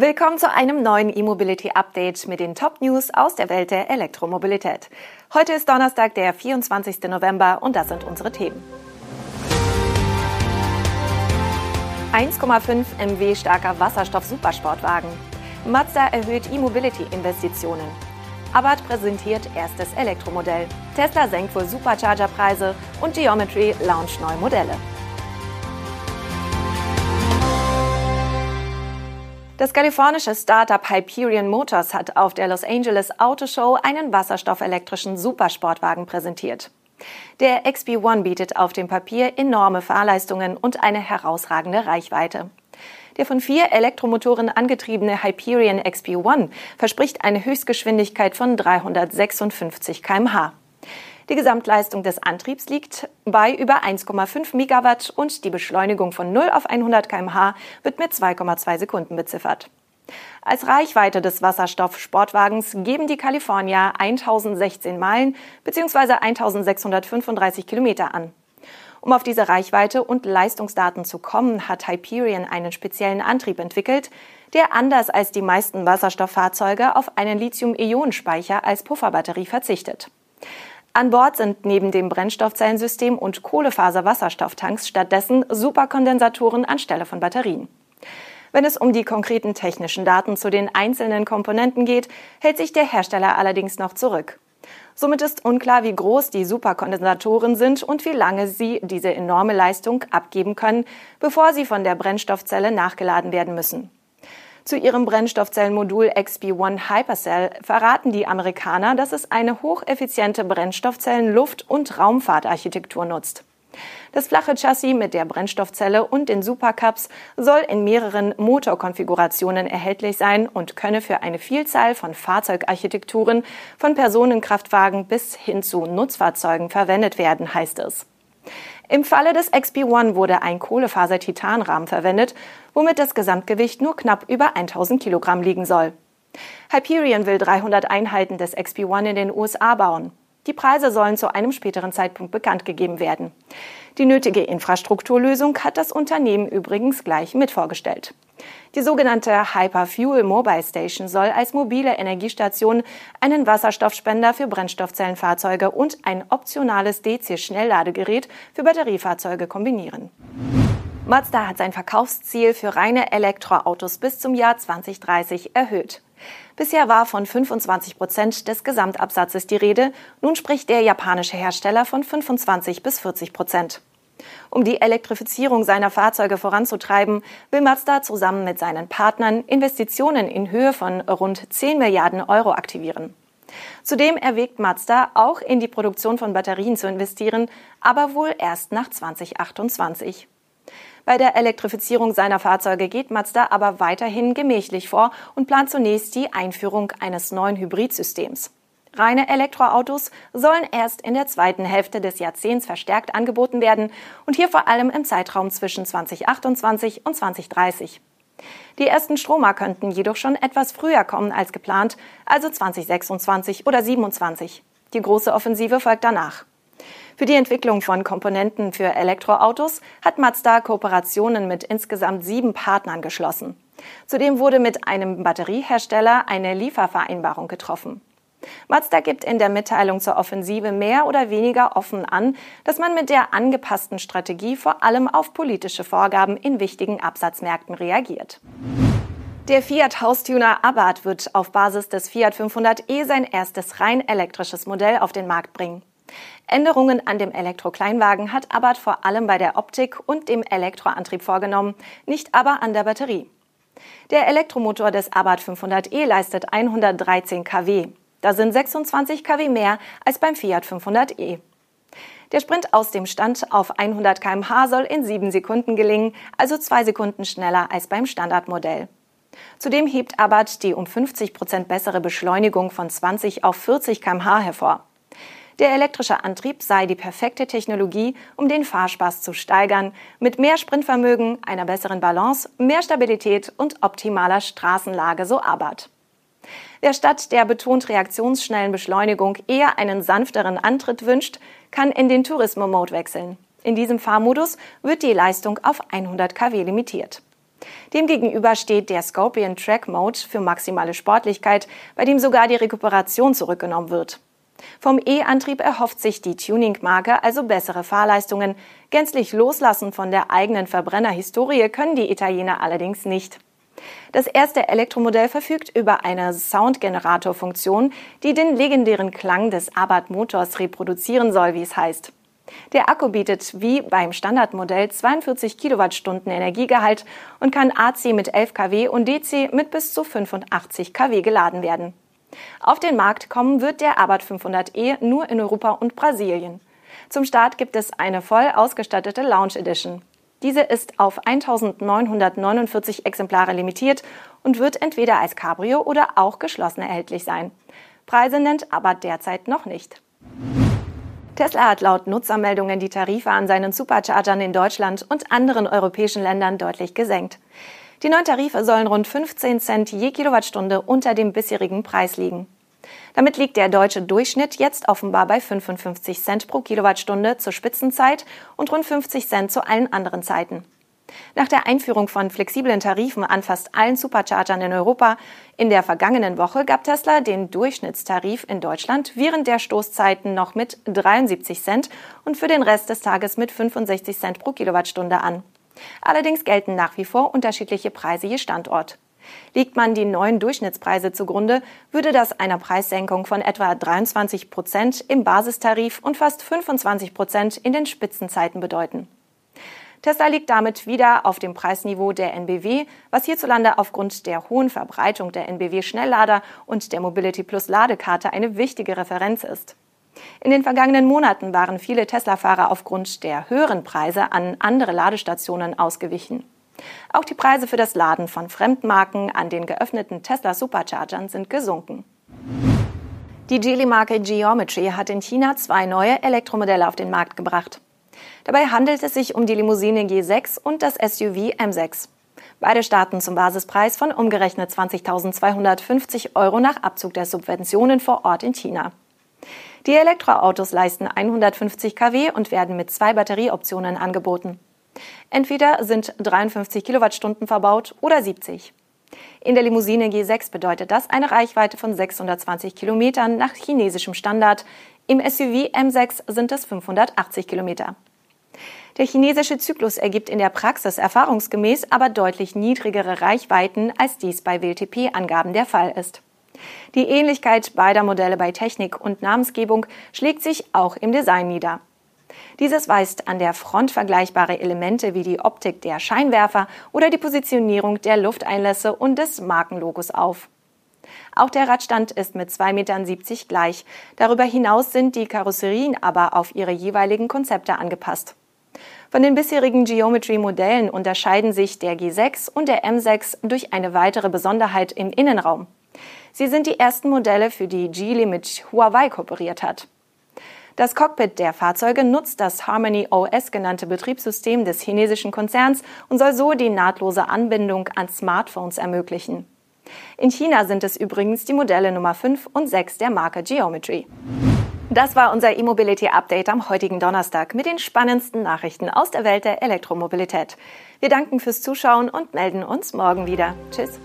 Willkommen zu einem neuen E-Mobility Update mit den Top News aus der Welt der Elektromobilität. Heute ist Donnerstag, der 24. November und das sind unsere Themen. 1,5 MW starker Wasserstoff-Supersportwagen. Mazda erhöht E-Mobility-Investitionen. Abarth präsentiert erstes Elektromodell. Tesla senkt wohl Supercharger-Preise und Geometry launcht neue Modelle. Das kalifornische Startup Hyperion Motors hat auf der Los Angeles Auto Show einen wasserstoffelektrischen Supersportwagen präsentiert. Der XP1 bietet auf dem Papier enorme Fahrleistungen und eine herausragende Reichweite. Der von vier Elektromotoren angetriebene Hyperion XP1 verspricht eine Höchstgeschwindigkeit von 356 kmh. Die Gesamtleistung des Antriebs liegt bei über 1,5 Megawatt und die Beschleunigung von 0 auf 100 kmh wird mit 2,2 Sekunden beziffert. Als Reichweite des Wasserstoff-Sportwagens geben die California 1016 Meilen bzw. 1635 Kilometer an. Um auf diese Reichweite und Leistungsdaten zu kommen, hat Hyperion einen speziellen Antrieb entwickelt, der anders als die meisten Wasserstofffahrzeuge auf einen Lithium-Ionen-Speicher als Pufferbatterie verzichtet. An Bord sind neben dem Brennstoffzellensystem und Kohlefaser-Wasserstofftanks stattdessen Superkondensatoren anstelle von Batterien. Wenn es um die konkreten technischen Daten zu den einzelnen Komponenten geht, hält sich der Hersteller allerdings noch zurück. Somit ist unklar, wie groß die Superkondensatoren sind und wie lange sie diese enorme Leistung abgeben können, bevor sie von der Brennstoffzelle nachgeladen werden müssen. Zu ihrem Brennstoffzellenmodul XP1 Hypercell verraten die Amerikaner, dass es eine hocheffiziente Brennstoffzellen-, Luft- und Raumfahrtarchitektur nutzt. Das flache Chassis mit der Brennstoffzelle und den Supercups soll in mehreren Motorkonfigurationen erhältlich sein und könne für eine Vielzahl von Fahrzeugarchitekturen von Personenkraftwagen bis hin zu Nutzfahrzeugen verwendet werden, heißt es. Im Falle des XP1 wurde ein Kohlefaser-Titanrahmen verwendet, womit das Gesamtgewicht nur knapp über 1000 Kilogramm liegen soll. Hyperion will 300 Einheiten des XP1 in den USA bauen. Die Preise sollen zu einem späteren Zeitpunkt bekannt gegeben werden. Die nötige Infrastrukturlösung hat das Unternehmen übrigens gleich mit vorgestellt. Die sogenannte Hyperfuel Mobile Station soll als mobile Energiestation einen Wasserstoffspender für Brennstoffzellenfahrzeuge und ein optionales DC-Schnellladegerät für Batteriefahrzeuge kombinieren. Mazda hat sein Verkaufsziel für reine Elektroautos bis zum Jahr 2030 erhöht. Bisher war von 25 Prozent des Gesamtabsatzes die Rede. Nun spricht der japanische Hersteller von 25 bis 40 Prozent. Um die Elektrifizierung seiner Fahrzeuge voranzutreiben, will Mazda zusammen mit seinen Partnern Investitionen in Höhe von rund 10 Milliarden Euro aktivieren. Zudem erwägt Mazda auch in die Produktion von Batterien zu investieren, aber wohl erst nach 2028. Bei der Elektrifizierung seiner Fahrzeuge geht Mazda aber weiterhin gemächlich vor und plant zunächst die Einführung eines neuen Hybridsystems. Reine Elektroautos sollen erst in der zweiten Hälfte des Jahrzehnts verstärkt angeboten werden und hier vor allem im Zeitraum zwischen 2028 und 2030. Die ersten Stromer könnten jedoch schon etwas früher kommen als geplant, also 2026 oder 2027. Die große Offensive folgt danach. Für die Entwicklung von Komponenten für Elektroautos hat Mazda Kooperationen mit insgesamt sieben Partnern geschlossen. Zudem wurde mit einem Batteriehersteller eine Liefervereinbarung getroffen. Mazda gibt in der Mitteilung zur Offensive mehr oder weniger offen an, dass man mit der angepassten Strategie vor allem auf politische Vorgaben in wichtigen Absatzmärkten reagiert. Der Fiat Haustuner Abarth wird auf Basis des Fiat 500e sein erstes rein elektrisches Modell auf den Markt bringen. Änderungen an dem Elektrokleinwagen hat Abarth vor allem bei der Optik und dem Elektroantrieb vorgenommen, nicht aber an der Batterie. Der Elektromotor des Abarth 500e leistet 113 kW. Da sind 26 kW mehr als beim Fiat 500e. Der Sprint aus dem Stand auf 100 kmh soll in sieben Sekunden gelingen, also zwei Sekunden schneller als beim Standardmodell. Zudem hebt Abarth die um 50 Prozent bessere Beschleunigung von 20 auf 40 kmh hervor. Der elektrische Antrieb sei die perfekte Technologie, um den Fahrspaß zu steigern, mit mehr Sprintvermögen, einer besseren Balance, mehr Stabilität und optimaler Straßenlage, so Abarth. Wer statt der betont reaktionsschnellen Beschleunigung eher einen sanfteren Antritt wünscht, kann in den Turismo-Mode wechseln. In diesem Fahrmodus wird die Leistung auf 100 kW limitiert. Demgegenüber steht der Scorpion Track Mode für maximale Sportlichkeit, bei dem sogar die Rekuperation zurückgenommen wird. Vom E-Antrieb erhofft sich die Tuning-Marke also bessere Fahrleistungen. Gänzlich loslassen von der eigenen Verbrennerhistorie können die Italiener allerdings nicht. Das erste Elektromodell verfügt über eine Soundgenerator-Funktion, die den legendären Klang des Abarth-Motors reproduzieren soll, wie es heißt. Der Akku bietet wie beim Standardmodell 42 Kilowattstunden Energiegehalt und kann AC mit 11 kW und DC mit bis zu 85 kW geladen werden. Auf den Markt kommen wird der Abarth 500e nur in Europa und Brasilien. Zum Start gibt es eine voll ausgestattete Lounge Edition. Diese ist auf 1949 Exemplare limitiert und wird entweder als Cabrio oder auch geschlossen erhältlich sein. Preise nennt aber derzeit noch nicht. Tesla hat laut Nutzermeldungen die Tarife an seinen Superchargern in Deutschland und anderen europäischen Ländern deutlich gesenkt. Die neuen Tarife sollen rund 15 Cent je Kilowattstunde unter dem bisherigen Preis liegen. Damit liegt der deutsche Durchschnitt jetzt offenbar bei 55 Cent pro Kilowattstunde zur Spitzenzeit und rund 50 Cent zu allen anderen Zeiten. Nach der Einführung von flexiblen Tarifen an fast allen Superchargern in Europa in der vergangenen Woche gab Tesla den Durchschnittstarif in Deutschland während der Stoßzeiten noch mit 73 Cent und für den Rest des Tages mit 65 Cent pro Kilowattstunde an. Allerdings gelten nach wie vor unterschiedliche Preise je Standort. Liegt man die neuen Durchschnittspreise zugrunde, würde das einer Preissenkung von etwa 23 Prozent im Basistarif und fast 25 Prozent in den Spitzenzeiten bedeuten. Tesla liegt damit wieder auf dem Preisniveau der NBW, was hierzulande aufgrund der hohen Verbreitung der NBW-Schnelllader und der Mobility Plus Ladekarte eine wichtige Referenz ist. In den vergangenen Monaten waren viele Tesla-Fahrer aufgrund der höheren Preise an andere Ladestationen ausgewichen. Auch die Preise für das Laden von Fremdmarken an den geöffneten Tesla Superchargern sind gesunken. Die Geely-Marke Geometry hat in China zwei neue Elektromodelle auf den Markt gebracht. Dabei handelt es sich um die Limousine G6 und das SUV M6. Beide starten zum Basispreis von umgerechnet 20.250 Euro nach Abzug der Subventionen vor Ort in China. Die Elektroautos leisten 150 kW und werden mit zwei Batterieoptionen angeboten. Entweder sind 53 Kilowattstunden verbaut oder 70. In der Limousine G6 bedeutet das eine Reichweite von 620 Kilometern nach chinesischem Standard. Im SUV M6 sind es 580 Kilometer. Der chinesische Zyklus ergibt in der Praxis erfahrungsgemäß aber deutlich niedrigere Reichweiten, als dies bei WLTP-Angaben der Fall ist. Die Ähnlichkeit beider Modelle bei Technik und Namensgebung schlägt sich auch im Design nieder. Dieses weist an der Front vergleichbare Elemente wie die Optik der Scheinwerfer oder die Positionierung der Lufteinlässe und des Markenlogos auf. Auch der Radstand ist mit 2,70 Metern gleich. Darüber hinaus sind die Karosserien aber auf ihre jeweiligen Konzepte angepasst. Von den bisherigen Geometry-Modellen unterscheiden sich der G6 und der M6 durch eine weitere Besonderheit im Innenraum. Sie sind die ersten Modelle, für die Geely mit Huawei kooperiert hat. Das Cockpit der Fahrzeuge nutzt das Harmony OS genannte Betriebssystem des chinesischen Konzerns und soll so die nahtlose Anbindung an Smartphones ermöglichen. In China sind es übrigens die Modelle Nummer 5 und 6 der Marke Geometry. Das war unser E-Mobility Update am heutigen Donnerstag mit den spannendsten Nachrichten aus der Welt der Elektromobilität. Wir danken fürs Zuschauen und melden uns morgen wieder. Tschüss.